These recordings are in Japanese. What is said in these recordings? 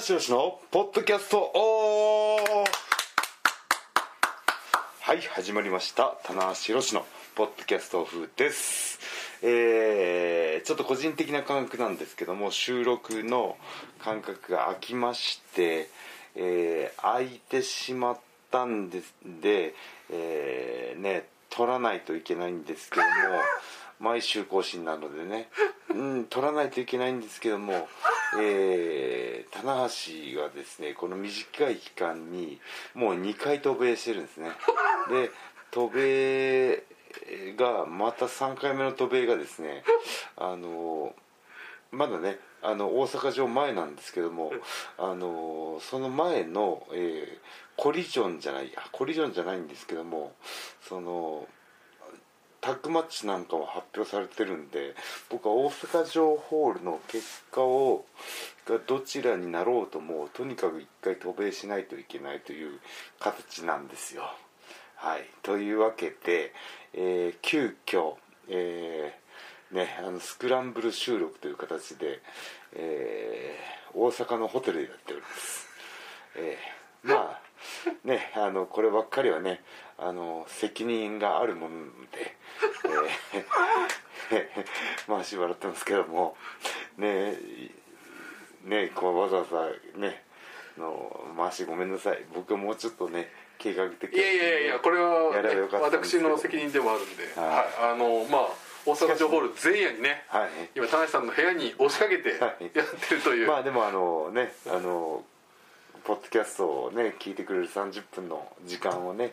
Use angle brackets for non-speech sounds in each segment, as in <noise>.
橋宏のポッドキャストオフはい始まりました。棚橋宏のポッドキャストオフです。えー、ちょっと個人的な感覚なんですけども収録の感覚が空きまして、えー、空いてしまったんですで、えー、ね撮らないといけないんですけども毎週更新なのでね、うん、撮らないといけないんですけども、えー、棚橋がですねこの短い期間にもう2回渡米してるんですね。で渡米がまた3回目の渡米がですねあのまだねあの大阪城前なんですけどもあのその前の、えーコリジョンじゃないあコリジョンじゃないんですけどもそのタッグマッチなんかも発表されてるんで僕は大阪城ホールの結果をがどちらになろうともとにかく1回渡米しないといけないという形なんですよ。はい、というわけで、えー急遽、えーね、あのスクランブル収録という形で、えー大阪のホテルでやっております。えーまあ <laughs> ねあのこればっかりはねあの責任があるものなので、えー <laughs> まあしばらってますけどもねねこうわざわざねの回しごめんなさい。僕はもうちょっとね計画的いやいやいやこれは、やればよかったんですけど。私の責任でもあるんで、はい。はいあのまあ大阪城ホール前夜にね、はい。今田中さんの部屋に押しかけてやはい。ってるという、まあでもあのねあのポッドキャストをね聞いてくれる30分の時間をね、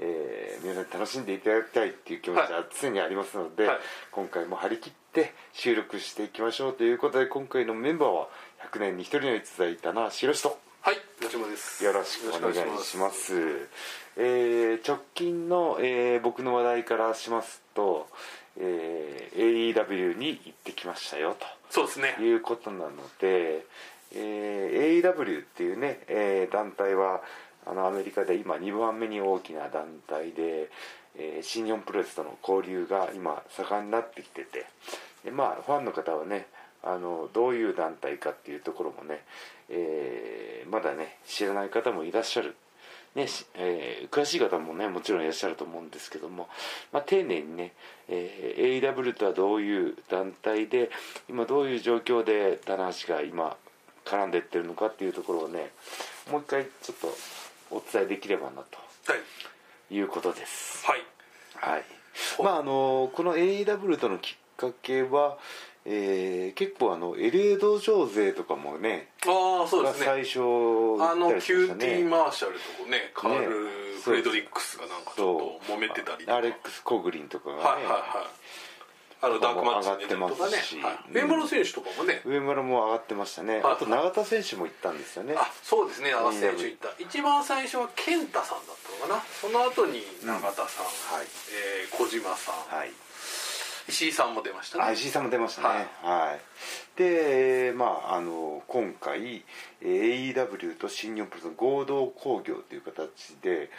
えー皆さんに楽しんでいただきたいっていう気持ちは常にありますので、はい。今回も張り切って収録していきましょうということで今回のメンバーは100年に1人の逸材だな白人。はい野島です。よろしくお願いします。えー直近の、えー僕の話題からしますと、えー AEW に行ってきましたよと。そうですね。いうことなので、えー AEW っていうね、えー団体はあのアメリカで今2番目に大きな団体で、えー新日本プロレスとの交流が今盛んになってきててでまあファンの方はねあのどういう団体かっていうところもね、えーまだね知らない方もいらっしゃる。ねしえー詳しい方もねもちろんいらっしゃると思うんですけども、まあ、丁寧にね、えー AEW とはどういう団体で今どういう状況で棚橋が今絡んでいってるのかっていうところをねもう一回ちょっとお伝えできればなとはい。いうことです。はい。はい。まああのこの AEW とのきっかけは、えー結構あの LA 道場勢とかもねああそうですね。が最初あ行のったりしました QT マーシャルとねカール・ねフレドリックスがなんかちょっと揉めてたりとか。アレックス・コグリンとかがね、はいはいはいあのダークマッチに出てますし。はい。うんベンバロ選手とかもね。上村も上がってましたね、はい。あと永田選手も行ったんですよね。あそうですね。長瀬選手いった。一番最初は健太さんだったのかな。その後に永田さん、はい。えー小島さん、はい。石井さんも出ましたね。IC さんも出ましたね。はい。はい、でまああの今回えー AEW と新日本プロレスの合同興行という形で、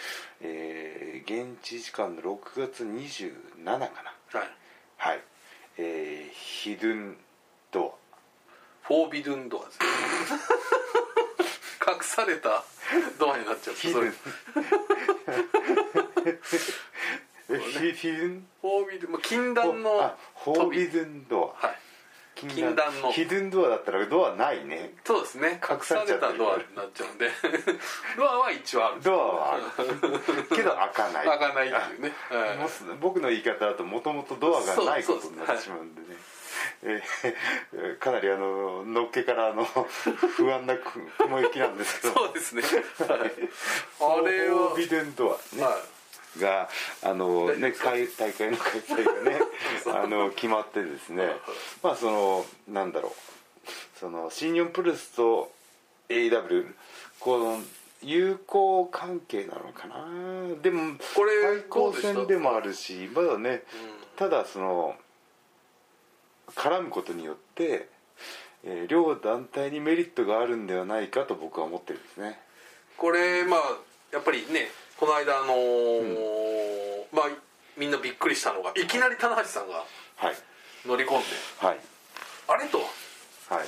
えー現地時間の6月27かな。はいはい。えーヒドゥンドフォービドゥンドアですね。<laughs> 隠されたドアになっちゃった。ヒドゥン。それ。<laughs> えヒヒドゥン？フォービドゥンまあ禁断のあフォービドゥンドア。はい禁禁断の。ヒドゥンドアだったらドアないね。そうですね。隠されたドアになっちゃうんで。<laughs> ドアは一応あるドアはある。<laughs> けど開かない。開かないっていうね。はい。僕の言い方だともともとドアがないことになってしまうんでね。えー <laughs> かなりあののっけからあの不安な雲行きなんですけど。そうですね、はい、あれはビデンドアね、はがあのね開大会の開催がね <laughs> あの決まってですね。まあそのなんだろう。その新日本プロレスと AEW この友好関係なのかな。でもこれ対抗戦でもあるしまだねただその絡むことによって、えー両団体にメリットがあるんではないかと僕は思ってるんですね。これまあやっぱりねこの間あのーまあみんなびっくりしたのがい。きなり棚橋さんがはい。乗り込んではい。あれとはい。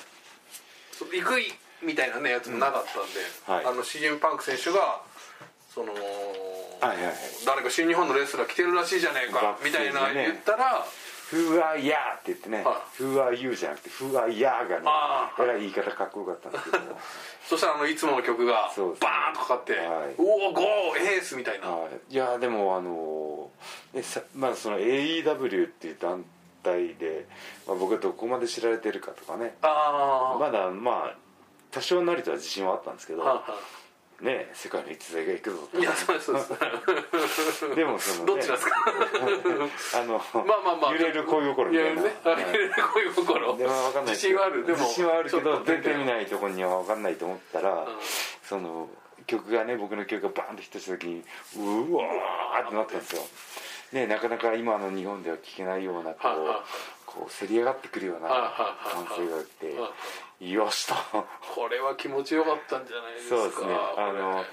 行くみたいなねやつもなかったんで、うん。はい。あの CM パンク選手がその、はいはい誰か新日本のレスラー来てるらしいじゃねえかみたいなステージでね言ったら「Who are ya?」って言ってねは「Who are you?」じゃなくて「Who are ya?」がねあーえらい言い方かっこよかったんですけども <laughs> そしたらあのいつもの曲がバーンとかかってはい「おお Go Ace!」みたいな、はいいやでもあのねさまあその AEW っていう団体で、まあ、僕がどこまで知られてるかとかねまだまあ多少なりとは自信はあったんですけど、はあはね世界の逸材が行くぞいやそうですそう。ですでもその、ね、どっちですか？<laughs> あのまあまあまあ。揺れる恋心みたいな。揺れる恋心。でも分かんない。自信はある。でも自信はあるけど出てみないところには分かんないと思ったら、ん。その曲がね僕の曲がバーンとヒットした時にうわーってなったんですよ。ねなかなか今の日本では聴けないようなこうこうせり上がってくるようなはあはあは。あ歓声が来てはよしと。これは気持ちよかったんじゃないですかそうですね。あの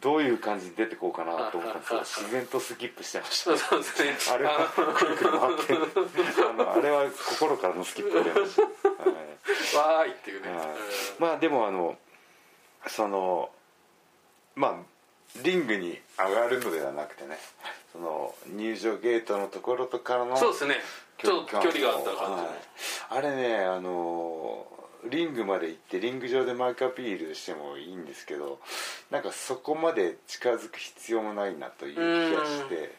どういう感じで出てこうかなと思ったんです自然とスキップしてました。そうですね。あれはくるくる回ってあのあれは心からのスキップで出ました、は <laughs> いわーいっていうね、はい。うん。まあでもあのそのまあリングに上がるのではなくてねその入場ゲートのところとからのそうですね。ちょっと距離があった感じの、はいあれねあのリングまで行ってリング上でマイクアピールしてもいいんですけどなんかそこまで近づく必要もないなという気がして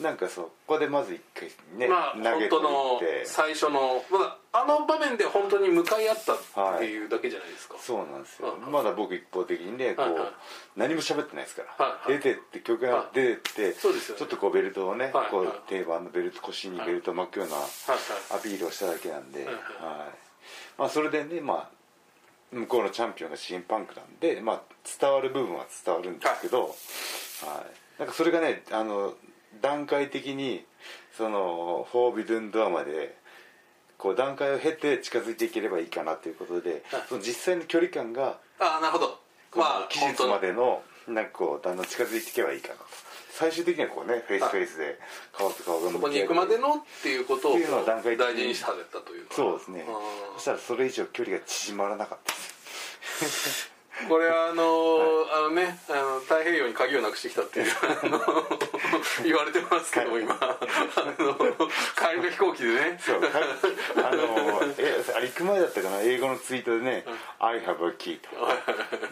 なんかそこでまず一回ね、まあ投げて本当の最初の、まあ、あの場面で本当に向かい合ったっていうだけじゃないですか、そうなんですよ。はいはいまだ僕一方的にねこう、はいはい。何も喋ってないですから、はいはい。出てって曲が出てって、そうですよね。ちょっとこうベルトをね、はいこうはい定番のベルト腰にベルトを巻くようなはいアピールをしただけなんで、はいはい。まあ、それでね、まあ、向こうのチャンピオンが新パンクなんで、まあ、伝わる部分は伝わるんですけど、はい。なんかそれがねあの段階的にその Forbidden Door までこう段階を経て近づいていければいいかなということで、はい。その実際の距離感がああなるほど。こまあの期日までのなんかこうだんだん近づいていけばいいかなと。最終的にはこうねフェイスフェイスで顔と顔がそこに行くまでのっていうことをっていうのは段階大事にされたというか。そうですね。あそしたらそれ以上距離が縮まらなかったです。ーこれはあのーあのねあの太平洋に鍵をなくしてきたっていうあの言われてますけども今。あの帰りの飛行機でね。そうかあのえあれ行く前だったかな？英語のツイートでね「I have a key」と。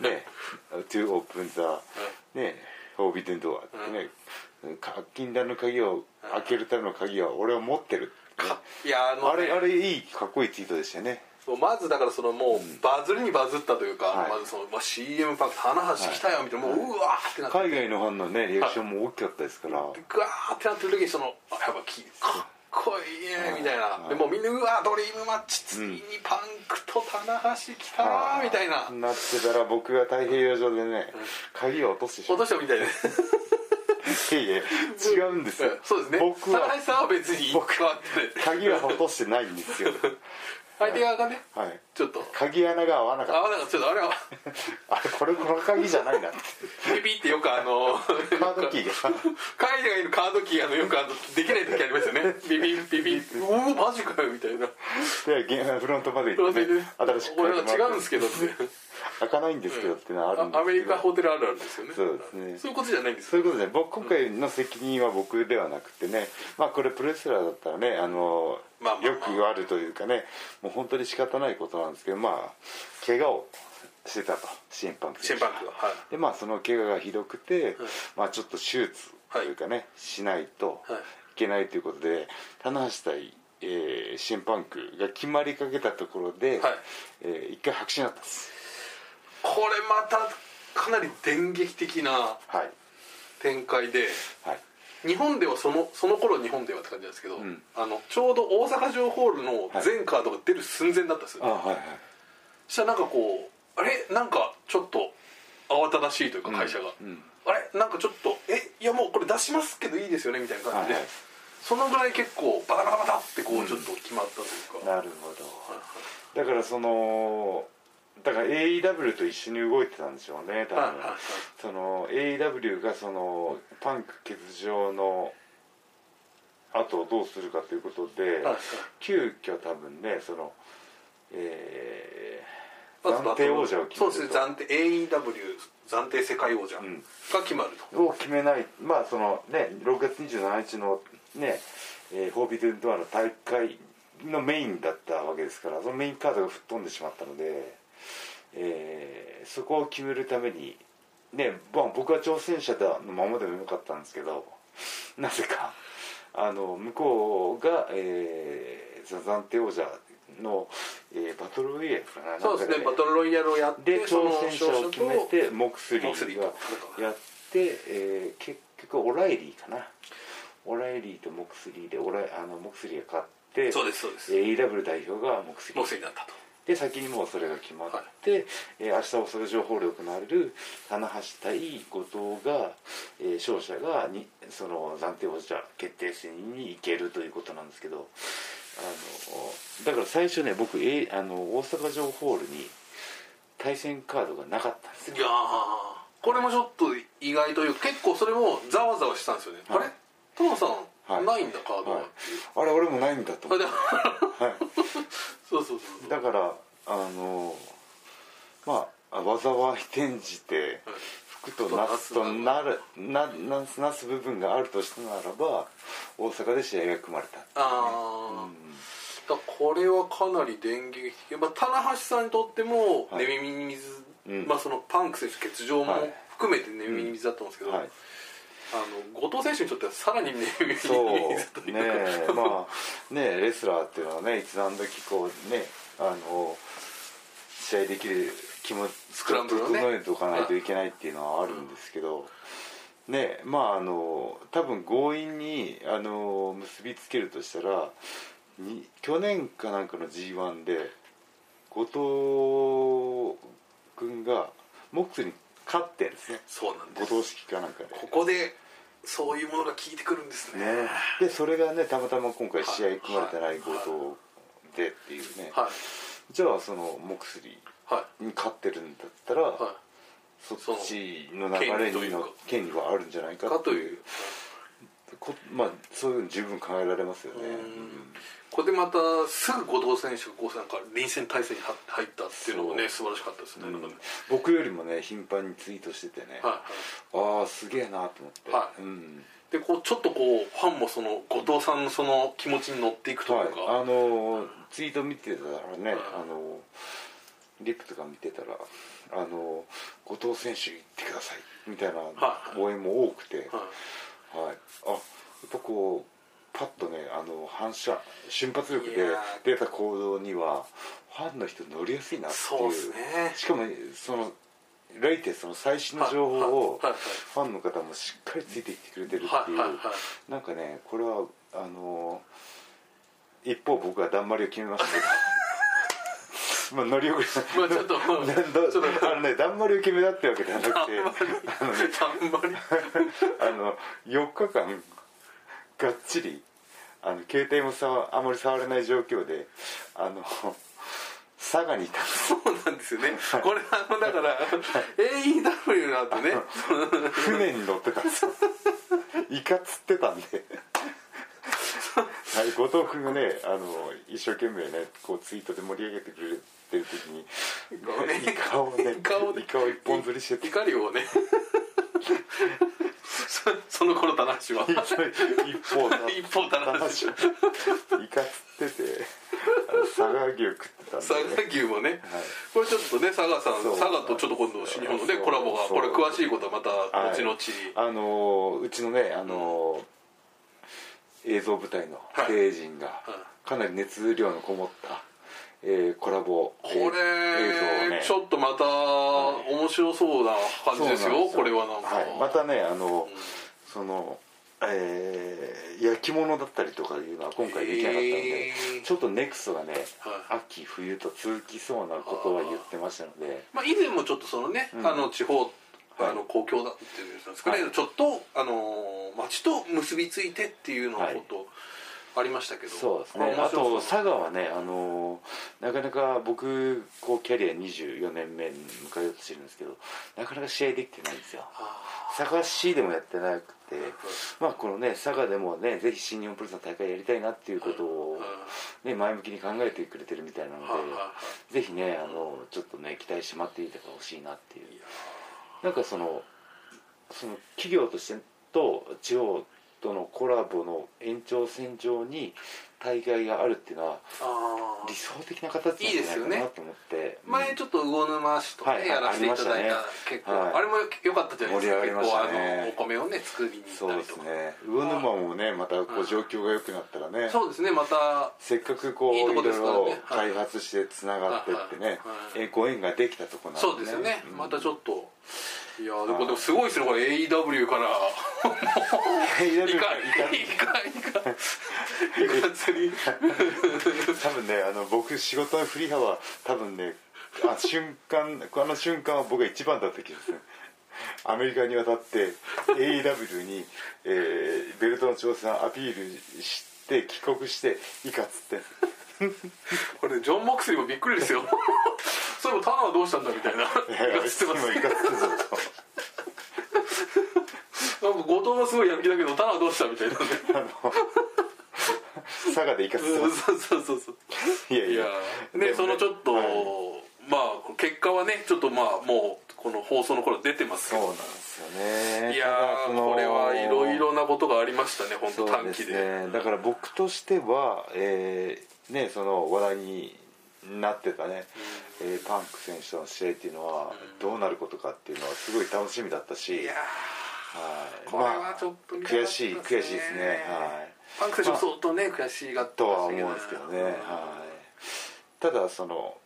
ね「to open the ね forbidden door」ってね。禁断の鍵を開けるための鍵は俺は持ってるいやあのね。あれあれいいかっこいいツイートでしたよねまずだからそのもうバズりにバズったというか、はい。まずその、まあ、CM パック棚橋来たよみたいな、もううわーってなって。海外のファンのねリアクションも大きかったですから、グワーってなってる時にそのあやっぱきかっこいいねみたいな、はい。でもうみんなうわドリームマッチついにパンクと棚橋来たなみたいな、なってたら僕が太平洋上でね鍵を落としてしま落っとしたみたいでて <laughs> いやいや違うんですよ。そうですね。僕は棚橋さんは別に僕変わって。ない鍵は落としてないんですよ <laughs> 相手側がねはい。ちょっと。鍵穴が合わなかっあなんかちょっとあれは。た <laughs> あれこれこの鍵じゃないなって。<laughs> ピピってよくあの <laughs> カードキーが海外がいるカードキーあのよくあのできない時ありますよね。ビビビビ。うおマジかよみたいな。でゲフロントまで行って、ね、新しく俺は変えてもらって。違うんですけどって開かないんですけどっていうのはあるんですけど。あアメリカホテルあるあるですよね。そうですね。そういうことじゃないんですそういうことで僕今回の責任は僕ではなくてね。まあこれプロレスラーだったらねあの、まあよくあるというかねもう本当に仕方ないことなんですけどまあ怪我をしてたと。審判審判部がはい。でまあその怪我がひどくて、まあちょっと手術というかね、しないとはい。いけないということで棚橋対、えー、審判区が決まりかけたところで、はい。えー一回白紙になったんですこれまたかなり電撃的なはい。展開ではい。日本ではそのその頃日本ではって感じなんですけど、ん。あのちょうど大阪城ホールの全カードが出る寸前だったんですよ、あはいはい。そしたらなんかこうあれ？なんかちょっと慌ただしいというか会社が、うん。あれ？なんかちょっとえ？いやもうこれ出しますけどいいですよねみたいな感じで、はいはい。そのぐらい結構バタバタバタってこうちょっと決まったというか、なるほど。だからそのだから AEW と一緒に動いてたんでしょうね多分、その AEW がそのパンク欠場の後をどうするかということで、はい急遽多分ねその、えー暫定王者を決めると。そうですね暫定 AEW 暫定世界王者がん。決まると、を決めないまあそのね6月27日のね、えーフォービドゥンドアの大会のメインだったわけですからそのメインカードが吹っ飛んでしまったので、えーそこを決めるためにね、まあ、僕は挑戦者のままでもよかったんですけど <laughs> なぜかあの向こうが、えー、その暫定王者の、えーバトルロイヤルかなそうですねバトルロイヤルをやって挑戦者を決めてモクスリーーがとやって、えー結局オライリーかな。オライリーとモクスリーでオライあのモクスリーが勝ってそうですそうです。えー AW 代表がモクスリー。モクスリーだったとで先にもうそれが決まって、えー明日大阪城ホールで行われる棚橋対後藤が、えー勝者がにその暫定王者決定戦に行けるということなんですけどあのだから最初ね僕、えーあの大阪城ホールに対戦カードがなかったんですよ。いやー。これもちょっと意外という結構それもざわざわしたんですよね、はい。あれ？トモさん、はい。ないんだカードがはい。あれ俺もないんだと思って、はい、<laughs> そうそうそうだからあのまあ災い。転じて服となすとなるなななす部分があるとしたならば大阪で試合が組まれた。ああ、だからこれはかなり電撃的、まあ、棚橋さんにとってもはい。寝耳に水、うん。まあ、そのパンク選手欠場もはい。含めて寝耳に水だったんですけど、はいあの後藤選手にとってはさらに寝耳に水そう。ねかまあねレスラーっていうのはねいつ何時こうねあの試合できる気持ちスクランブルをね。整えておかないといけないっていうのはあるんですけど、ねまああの多分強引にあの結びつけるとしたらに去年かなんかの g 1で後藤君がモックスに勝ってんですね。そうなんです。後藤式かなんかで。ここでそういうものが効いてくるんですね。ね、でそれがねたまたま今回試合組まれてないはい後藤でっていうね、はい。じゃあそのモクスリはーに勝ってるんだったら、い。はそっちの流れにの権利はあるんじゃないいかかという。こまあそういうの十分考えられますよね、うんこれでまたすぐ後藤選手がこうなんか臨戦態勢に入ったっていうのもね素晴らしかったですね、うん。僕よりもね頻繁にツイートしててね、はいはい。ああすげえなと思って、はい。うん。でこうちょっとこうファンもその後藤さんのその気持ちに乗っていくとはいいうか、あのーツイート見てたらね、はい。あのーリップとか見てたらあのー後藤選手行ってくださいみたいなはい。応援も多くて、はい。はい、あやっぱこうパッとねあの反射瞬発力で出た行動にはファンの人乗りやすいなっていう。ね。しかもそのライテその最新の情報をファンの方もしっかりついてきてくれてるっていう、なんかねこれはあの一方僕はだんまりを決めましたけど。<laughs> まあ乗り遅れまあちょっと <laughs> なんだちょっとあのねだんまりを決めたってわけではなくて。<laughs> あのねあの4日間がっちりあの携帯もさあまり触れない状況であの <laughs> 佐賀にいた。そうなんですよね。これあのだから AEW なんてね。船に乗ってたんです。よイカ釣ってたんで。はい後藤君がねあの一生懸命ねこうツイートで盛り上げてくれてる時にイカをねイカを一本釣りしてて。怒りをねそ <laughs> その頃棚橋は。一方 <laughs> 一方棚橋イカ釣ってて佐賀牛食ってたんで、佐賀牛もね、これちょっとね佐賀さん佐賀とちょっと今度新日本のねコラボがこれ詳しいことはまたはい。後々、あのうちのねあの、映像部隊のはい。兵陣がはかなり熱量のこもった、えーコラボこれ、ね。ちょっとまた面白そうな感じですよこれはなんか、はい、またねあの、うんそのえー焼き物だったりとかいうのは今回できなかったので、ちょっとネクストがね、はい。秋冬と続きそうなことは言ってましたので。まあ、以前もちょっとそのね、うん。あの地方、はい。あの公共だっていうんですかね、はい。ちょっとあの町と結びついてっていうのをこと、ありましたけど。そうですね。あと佐賀はねあのなかなか僕こうキャリア24年目に迎えようとしてるんですけどなかなか試合できてないんですよ。あ佐賀市でもやってなくてまあこのね佐賀でもねぜひ新日本プロレスの大会やりたいなっていうことをね前向きに考えてくれてるみたいなのでぜひねあのちょっとね期待して待っていてほしいなっていう。なんかそのその企業としてと地方とのコラボの延長線上に大会があるっていうのは理想的な形なんじゃないかなと思って。前ちょっと魚沼市とかね、はいやらせていただいた、ありま結構、はい。あれも良かったじゃないですか。盛り上がりましたね。お米をね作りに行そうですったりとか。ね。魚沼もねまたこううん状況が良くなったらね。そうですねまたせっかくこういろいろ開発してつながってってね。はいご縁ができたとこなんでそうですよね、うんまたちょっといやーでもでもすごいですねこれ AEW から。いかいかいいかいかいかずに。多分ねあの僕仕事の振り幅多分ねあ瞬間あの瞬間は僕が一番だった気がする。アメリカに渡って AEW に、えーベルトの挑戦をアピールして帰国していいかっつって。これジョン・モクスリーもびっくりですよそういえばタナはどうしたんだみたいな。いやいや言わてますいかつってぞなんか後藤はすごいやる気だけどタナはどうしたみたいなね佐賀でいかつってますそうそうそうそういやいやねそのちょっと、はいまあ結果はねちょっとまあもうこの放送の頃出てますけどそうなんですよねいやーこれはいろいろなことがありましたね本当そうです短期でねだから僕としては、えーねその話題になってたね、えーパンク選手との試合っていうのはどうなることかっていうのはすごい楽しみだったし、いやはい、ーこれはちょっと見たかった悔しい悔しいですね。はい。パンク選手も相当ね悔しがってとは思うんですけどね、はい、ただその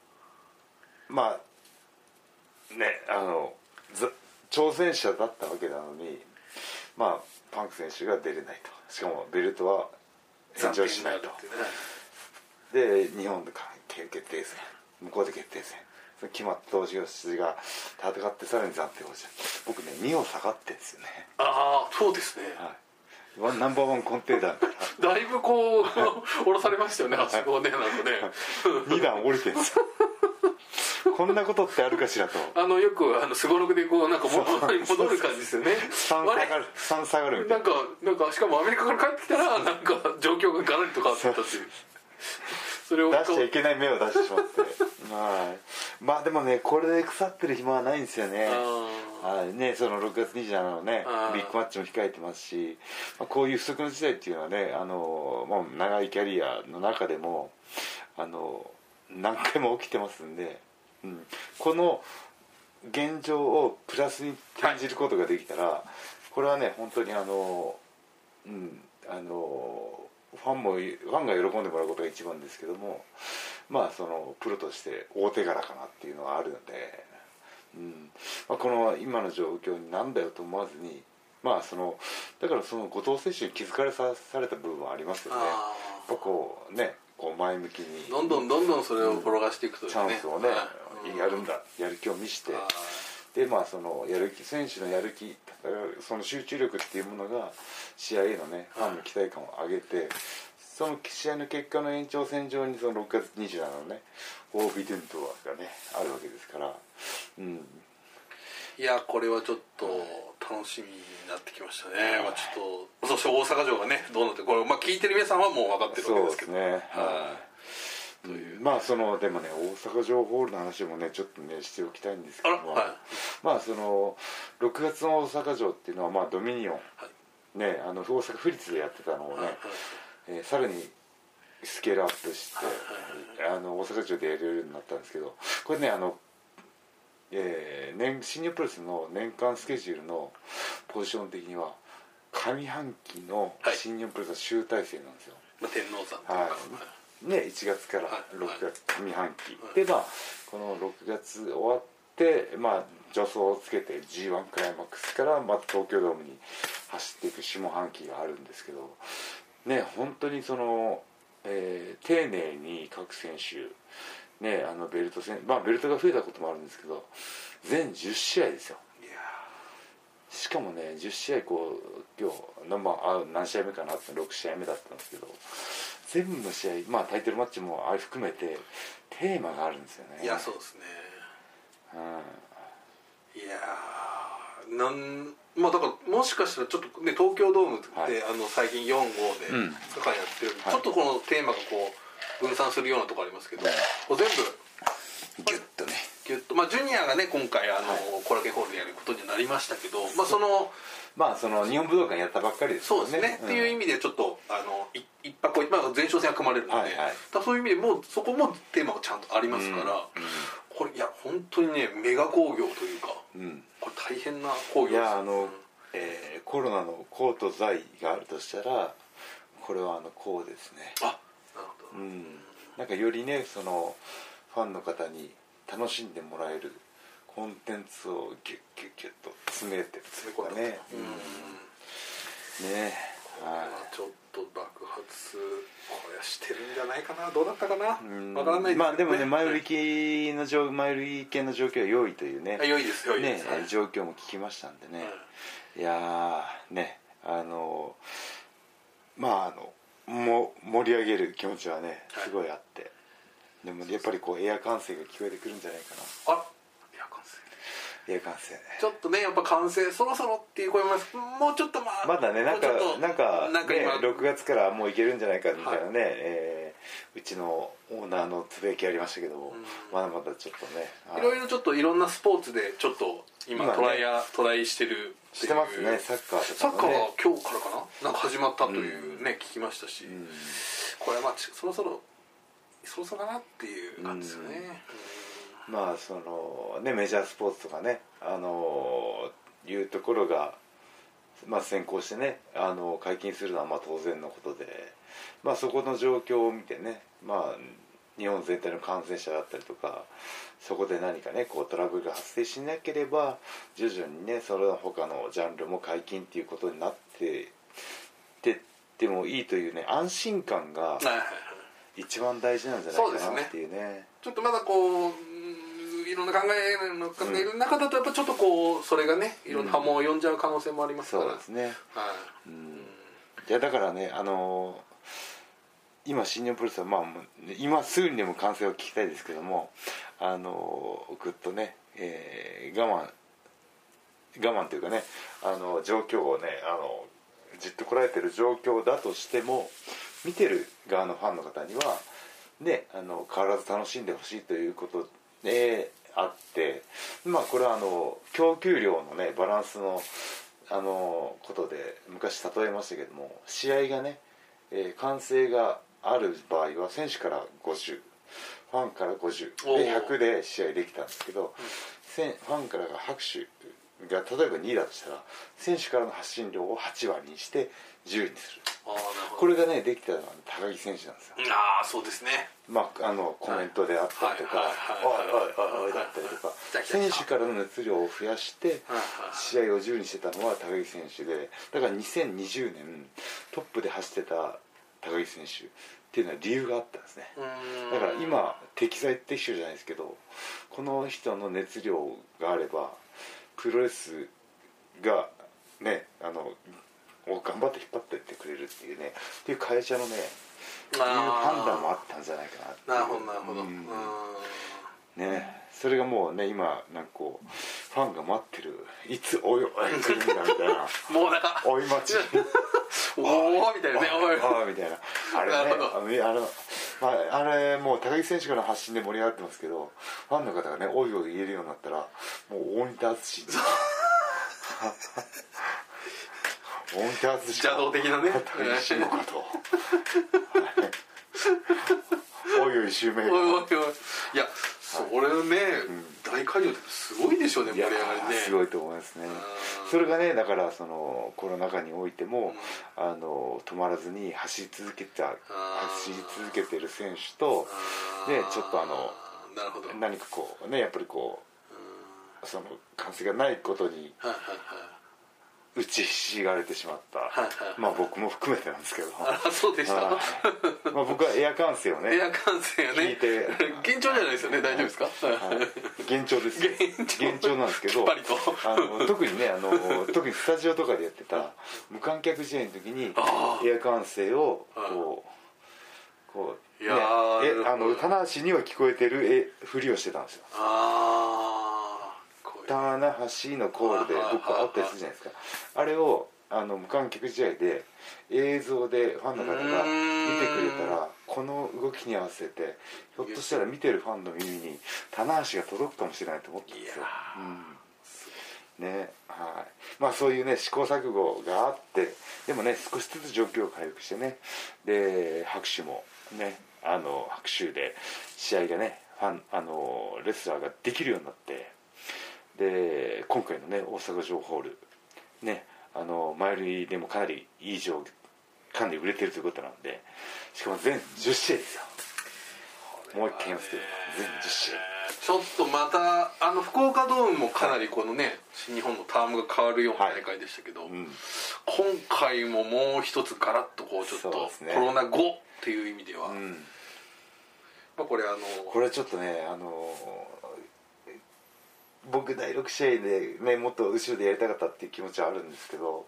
まあねあのざ挑戦者だったわけなのにまあパンク選手が出れないと。しかもベルトは返上しないと。で日本で決定戦。向こうで決定戦。その決まった同士が戦ってさらに暫定王者。僕ね2を下がってんですよね。ああそうですね。はい。ワンナンバーワンコンテンダーから。<laughs> だいぶこう降ろされましたよねあそこねなんかね。2段降りてんですよ。こんなことってあるかしらと。あのよくあのすごろくでこうなんか元に戻る感じですよね。3下がる。3下がるみたな。いんかなんかしかもアメリカから帰ってきたらなんか状況がガラリと変わってたっていうそれを出しちゃいけない目を出してしまって。<laughs> はい。まあでもねこれで腐ってる暇はないんですよね。あはい。ね、その6月27のねビッグマッチも控えてますし、まあ、こういう不測の事態っていうのはねあの、まあ、長いキャリアの中でもあの何回も起きてますんで、うん、この現状をプラスに転じることができたら、これはね本当にあの、うん、あのファンもファンが喜んでもらうことが一番ですけどもまあそのプロとして大手柄かなっていうのはあるので。うん。まあ、この今の状況になんだよと思わずにまあそのだからその後藤選手に気づかれさされた部分はありますよね。やっあ。ぱこうねこう前向きにどんどんどんどんそれを転がしていくというチャンスをねはいやるんだ。やる気を見して。あでまあそのやる気選手のやる気その集中力っていうものが試合へのねファンの期待感を上げてその試合の結果の延長線上にその6月27のねオービデントがねあるわけですから。うん。いやこれはちょっと楽しみになってきましたね、まあ、ちょっとそして大阪城がねどうなってこれ、まあ、聞いてる皆さんはもう分かってるわけですけど。そうでい、うんまあそのでもね大阪城ホールの話もねちょっとねしておきたいんですけども、はい。まあその6月の大阪城っていうのはまあドミニオン、ねあの大阪府立でやってたのをね、はいはい。えーさらにスケールアップして、あの大阪城でやれるようになったんですけどこれねあの、えー年新日本プロレスの年間スケジュールのポジション的には上半期の新日本プロレスの集大成なんですよ、まあ、天皇さんはいね、1月からはい6月上半期、はい。でまあこの6月終わってまあ助走をつけて g 1クライマックスからまた東京ドームに走っていく下半期があるんですけどね本当にその、えー丁寧に各選手ねあのベルト戦まあベルトが増えたこともあるんですけど全10試合ですよ。しかもね10試合こう今日の、まあ、あ何試合目かなって6試合目だったんですけど全部の試合、まあ、タイトルマッチもあれ含めてテーマがあるんですよね。いやそうですね。うん。いやーなんまあだからもしかしたらちょっとね東京ドームって、はい。あの最近4号でうん。2日間やってる、はい。ちょっとこのテーマがこう分散するようなとこありますけど、こう全部ギュッとねギュッとまあジュニアがね今回あの、はい。コラケホールでやることになりましたけどまあそのまあその日本武道館やったばっかりですそうですね、っていう意味味でちょっとあのい一泊一泊前哨戦が組まれるので、はいはい。だそういう意味でもうそこもテーマがちゃんとありますから、これいや本当にねメガ工業というかうん、うんこれ大変な工業です。いやあの、うんえーコロナの功と罪があるとしたらこれはあの功ですね。あなるほど、うん。なんかよりねそのファンの方に楽しんでもらえるコンテンツをギュッギュッギュッと詰めてる詰め込んだね、ねははちょっと爆発これはしてるんじゃないかな。どうだったかな？わからないまあでもね前売り系系の状前売り系の状況は良いというね。良いです良いでね状況も聞きましたんでね、いやーねあのまああのも盛り上げる気持ちはねはい。すごいあって、でもやっぱりこうエア歓声が聞こえてくるんじゃないかあらいや完成なエア歓声ちょっとねやっぱ完成そろそろっていう声ももうちょっとまあまだねなんかなんかねなんか今6月からもういけるんじゃないかみたいなね、はい。えーうちのオーナーのつぶやきありましたけども、うん。まだまだちょっとねはい。いろいろちょっといろんなスポーツでちょっと今今ねトライやトライしてるしてますねサッカーサッカーがとかもね今日からかな？なんか始まったというね、聞きましたし、うんこれはまあちそろそろそろそろかなっていう感じですよね、まあそのねメジャースポーツとかねあのいうところが、まあ、先行してねあの解禁するのはまあ当然のことで、まあ、そこの状況を見てね、まあ、日本全体の感染者だったりとかそこで何かねこうトラブルが発生しなければ徐々にねその他のジャンルも解禁っていうことになってってってもいいというね安心感が一番大事なんじゃないかなっていうね。ちょっとまだこううんいろんな考えの方がいる中だとやっぱちょっとこうそれがねいろんな波紋を呼んじゃう可能性もありますから、そうですね。はい。うん。いやだからねあのー今新日本プロレスはまあ今すぐにでも完成を聞きたいですけどもあのーぐっとね、えー我慢我慢というかねあの状況をねあのじっとこらえてる状況だとしても見てる側のファンの方にはねあの変わらず楽しんでほしいということであってまあこれはあの供給量のねバランスのあのことで昔例えましたけども試合がね、えー歓声がある場合は選手から50ファンから50おでー。100で試合できたんですけど、ファンからが拍手が例えば2だとしたら選手からの発信量を8割にして10にする。ああなるほど。これがねできたのは高木選手なんですよ。ああそうですね。まあ、あのコメントであったりとかはい「おはいおいおいおい」だったりとか選手からの熱量を増やして試合を10にしてたのは高木選手でだから2020年トップで走ってた高木選手っていうのは理由があったんですねだから今適材適所じゃないですけどこの人の熱量があればプロレスがねあのを頑張って引っ張っていってくれるっていうねっていう会社のねいう判断もあったんじゃないかななるほどなるほど、ううん。ん、ね。それがもうね今なんかこうファンが待ってるいつおいおい来るんだみたいな。<laughs> もうなんかおい待ち。<laughs> おおみたいなねおい。ああみたいな。あれねなるほど。あのあの、まあ、あれもう高木選手からの発信で盛り上がってますけどファンの方がねおいおい言えるようになったらもう大仁田淳大仁田淳邪道的なね。高木慎吾かとおいおい襲名。いやそれね、大会場ってすごいでしょうね盛り上がりね。すごいと思いますね。うん。それがねだからそのコロナ禍においても、あの止まらずに走り続けた走り続けてる選手とねちょっとあのなるほど。はい何かこうねやっぱりこうその感染がないことにはいはい打ちひしがれてしまった、はいはいまあ僕も含めてなんですけどあらそうでしたはいまあ僕はエア感性をねエア感染がね聞いて <laughs> 幻聴じゃないですよね大丈夫ですか、はい幻聴ですよ幻聴なんですけどあの特にねあの特にスタジオとかでやってた無観客試合の時にエア感性をこうこういやえあの棚橋には聞こえてるえふりをしてたんですよああ棚橋のコールでどっかあったりするじゃないですか。あれをあの無観客試合で映像でファンの方が見てくれたらこの動きに合わせてひょっとしたら見てるファンの耳に棚橋が届くかもしれないと思ったんですよ。うん、ねはい。まあそういうね試行錯誤があってでもね少しずつ状況を回復してねで拍手もねあの拍手で試合がねファンあのレスラーができるようになってで今回のね大阪城ホールねあの前売りでもかなりいい状かなり売れてるということなんでしかも全10試合ですよ。もう一回言いますけど全10試合。ちょっとまたあの福岡ドームもかなりこのね新日本のタームが変わるような大会でしたけど、うん。今回ももう一つガラッとこうちょっとコロナ後っていう意味では、うん。まあ、これあのこれはちょっとねあの僕第6試合でねもっと後ろでやりたかったっていう気持ちはあるんですけど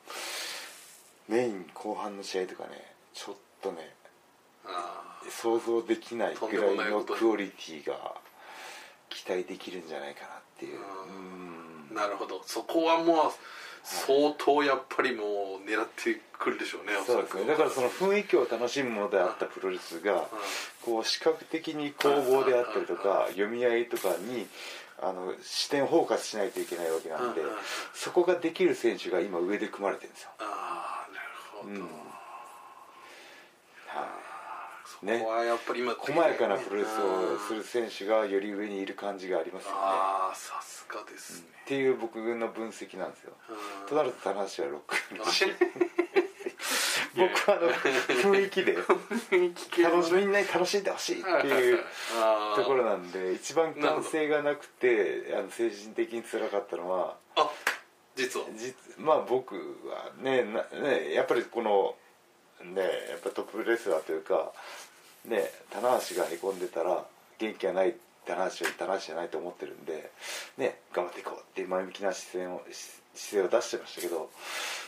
メイン後半の試合とかねちょっとねあ想像できないぐらいのクオリティが期待できるんじゃないかなっていう。ー。なるほど。そこはもう相当やっぱりもう狙ってくるでしょうねうんそうですね。だからその雰囲気を楽しむものであったプロレスがこう視覚的に攻防であったりとか読み合いとかにあの視点フォーカスしないといけないわけなんでうんうんそこができる選手が今上で組まれてるんですよ。ああなるほど、うん。はい。ね。ここはやっぱり今細やかなプロレスをする選手がより上にいる感じがありますよね。ああさすがですね、っていう僕の分析なんですよ。うん。となると棚橋はロック僕はあの雰囲気で楽しみんなに楽しんでほしいっていうところなんで一番歓声がなくてあの精神的に辛かったのはあ実は。実まあ僕はねなねやっぱりこのねやっぱトップレスラーというかね棚橋がへこんでたら元気がない棚橋は棚橋じゃないと思ってるんでね頑張っていこうっていう前向きな姿勢をし姿勢を出してましたけど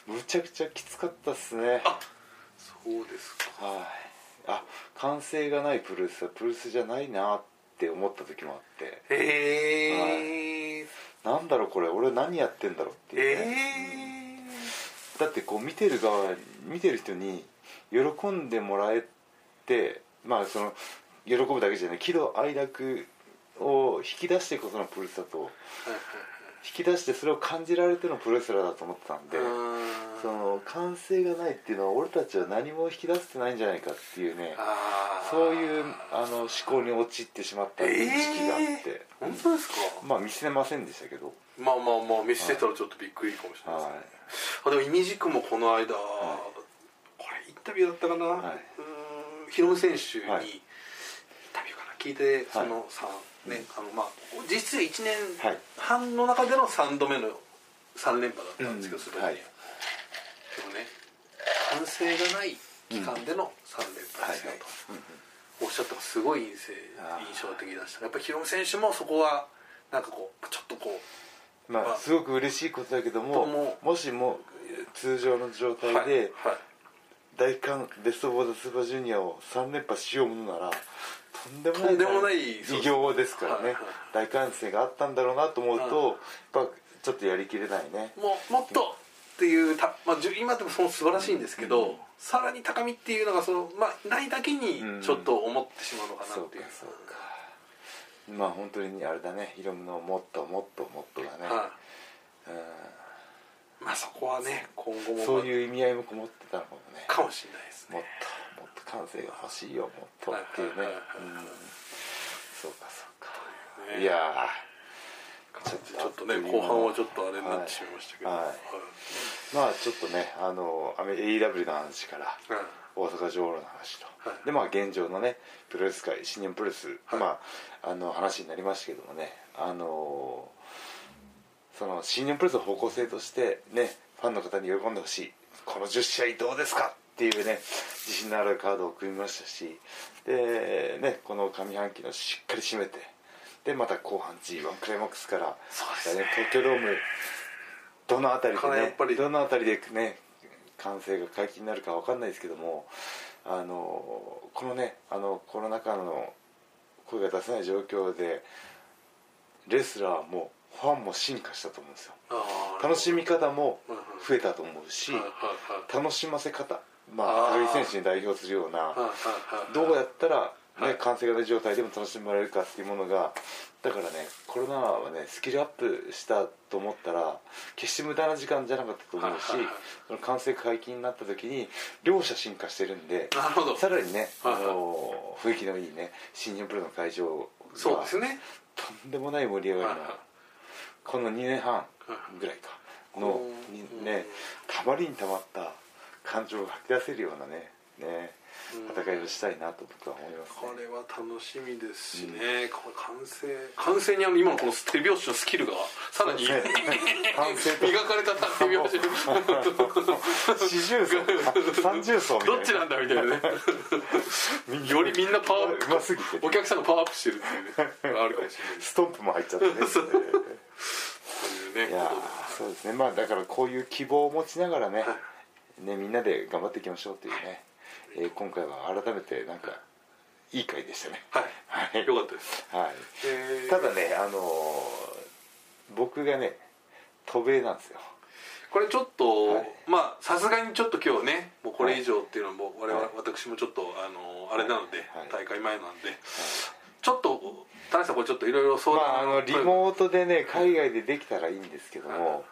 むちゃくちゃきつかったっすね。あそうですか。はい。あ歓声がないプロレスはプロレスじゃないなって思った時もあって。へえなんだろうこれ俺何やってんだろうっていうだってこう見てる側見てる人に喜んでもらえてまあその喜ぶだけじゃない喜怒哀楽を引き出してこそのプロレスだと引き出してそれを感じられてのプロレスラーだと思ってたんでその歓声がないっていうのは俺たちは何も引き出せてないんじゃないかっていうねそういうあの思考に陥ってしまった時期があって、本当ですか？まあ見せませんでしたけど。まあまあまあ見せてたらちょっとびっくりかもしれないですね、はい。あでもイミジクもこの間、これインタビューだったかな、はい。うーんヒロム選手にはい聞いてそのさ、ねあのまあ実質1年はい半の中での3度目の3連覇だったんですけど、うんそれには、はいでもね反省がない期間での3連覇ですよと、おっしゃったのがすごい印象的でした。やっぱりヒロム選手もそこはなんかこうちょっとこうまあまあすごく嬉しいことだけどともももしも通常の状態はいではい。大韓ベスト・ボーダ・スーパージュニアを3連覇しようものならとんでもないとんでもない偉業ですからね。はいはい。大歓声があったんだろうなと思うとやっぱちょっとやりきれないね。もうもっとっていうた、まあ、今でもその素晴らしいんですけど、うん。さらに高みっていうのがその、まあ、ないだけにうんちょっと思ってしまうのかなそうかっていう、そうかまあ本当にあれだね。ヒロムのもっともっともっとだね。はい。まあそこはね今後もうんそういう意味合いもこもってたのかもね。かもしれないですね。ともっと感性が欲しいよもっとっていうね。はいはいはいはい。うん。そうかそうか。ね。いやちょっとね後半はちょっとあれになってしまいましたけど。はい。はい。ーまあちょっとねあの AEW の話からはいはい大阪城の話と、はい。でまあ現状のねプロレス界新日本プロレス、はい。まああの話になりましたけどもねあのその新日本プロレスの方向性としてねファンの方に喜んでほしい。この10試合どうですか？っていうね自信のあるカードを組みましたしでねこの上半期のしっかり締めてでまた後半 G1 クライマックスからそうですね。東京ドームどの辺りでねこれやっぱりどの辺りでね完成が解禁になるかわかんないですけどもあのこのねあのコロナ禍の声が出せない状況でレスラーもファンも進化したと思うんですよ。楽しみ方も増えたと思うし楽しませ方まあー。あ高木選手に代表するようなどうやったら、ねはい。完成型状態でも楽しまれるかっていうものがだからねコロナはねスキルアップしたと思ったら決して無駄な時間じゃなかったと思うし、その完成解禁になった時に両者進化してるんでなるほど。さらにね、あの雰囲気のいいね新日本プロの会場がそうですね。とんでもない盛り上がりの、この2年半ぐらいかのねたまりにたまった感情が吐き出せるようなねねうん。戦いをしたいなと僕は思いますこねれは楽しみですしね、この完成。完成にあの今のこの手拍子のスキルがさらにね。完成と。磨かれた手拍子。四重奏。三重奏みたいな。どっちなんだみたいなね。よりみんなパワーうますぎてお客さんがパワーアップしてるっていうねあるかもしれないストンプも入っちゃってね。ねいやそうですね。まあだからこういう希望を持ちながらねねみんなで頑張っていきましょうというね、えー今回は改めてなんかいい回でしたね。はい、はい。よかったです。はい。えー。ただねあのー僕がね渡米なんですよ。これちょっと、はい。まあさすがにちょっと今日ねもうこれ以上っていうのはもう我々、はい。私もちょっとあのあれなので、はい。大会前なんで、ちょっと田中さんこれちょっといろいろ相ま談ああのリモートでね海外でできたらいいんですけどはいも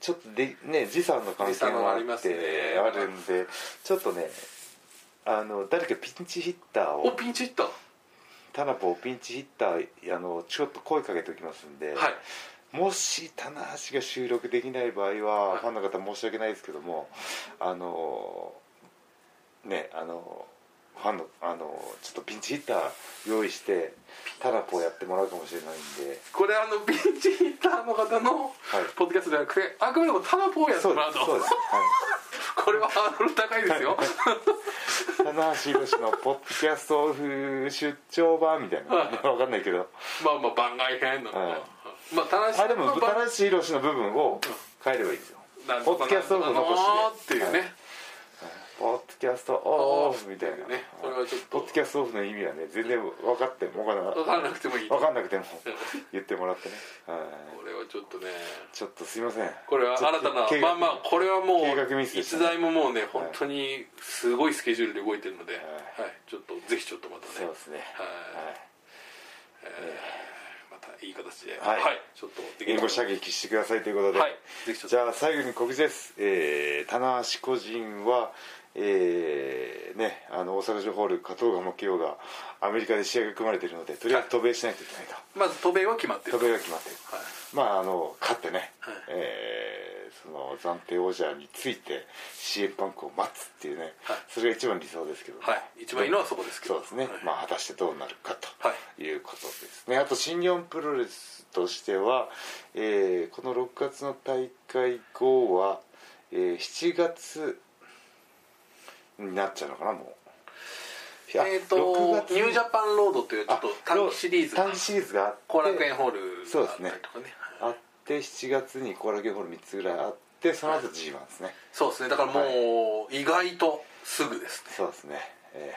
ちょっとでね時差の関係もあってあるんでちょっとねあの誰かピンチヒッターおをピンチヒッター。タナポをピンチヒッターあのちょっと声かけておきますんで、はい。もし棚橋が収録できない場合は、はい。ファンの方申し訳ないですけどもあのねあのファンのあのちょっとピンチヒッター用意してタナポをやってもらうかもしれないんで。これあのピンチヒッターの方のポッドキャストじゃなくて、あくまでもタナポをやってそうもらうと。ですそうです、はい。<laughs> これはハードル高いですよ。棚橋宏のポッドキャストオフ出張版みたいな。わかんないけど。まあまあ番外編なの。か、はい。まあ田中さあでも宏の部分を変えればいいですよ。ポッドキャストオフ残して。っていうね、はいポッドキャストオフみたいなね。これはちょっと。ポッドキャストオフの意味はね全然分かっても <laughs> 分から分からなくてもいい。分かんなくても <laughs> 言ってもらってね、はい、これはちょっとね。ちょっとすいません。これは新たなまあまあこれはもう計画ミスでしたね。逸材ももうね本当にすごいスケジュールで動いてるので、ははい。ちょっとぜひちょっとまたね。そうですね。はいまたいい形で。はい。ちょっとでき援護れば射撃してくださいということで、はい。じゃあ最後に告知です、えー、棚橋個人はえーね、あの大阪城ホール加藤が木曜がアメリカで試合が組まれているのでとりあえず渡米しないといけないと、まず渡米は決まってる。渡米が決まっている。はい。まああの勝ってね、はい。えーその暫定王者について CM パンクを待つっていうね、はい。それが一番理想ですけど、はい。一番いいのはそこですけど。そうですね、はい。まあ果たしてどうなるかはということですね、あと新日本プロレスとしては、えーこの6月の大会後は、えー7月になっちゃうのかなもう。えっ、と6月ニュージャパンロードというちょっと短期シリーズが短期シリーズが後楽園ホールそうですねがあったりとかね。あって7月に後楽園ホール3つぐらいあってその後 G1 ですね、そうですね。だからもう意外とすぐですね。そうですね。え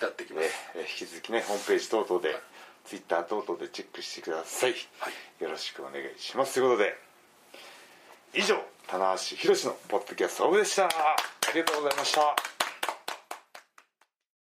ーやってきます。えー引き続きねホームページ等々で、ツイッター等々でチェックしてください、はい。よろしくお願いします。ということで以上棚橋宏のポッドキャストオフでした。ありがとうございました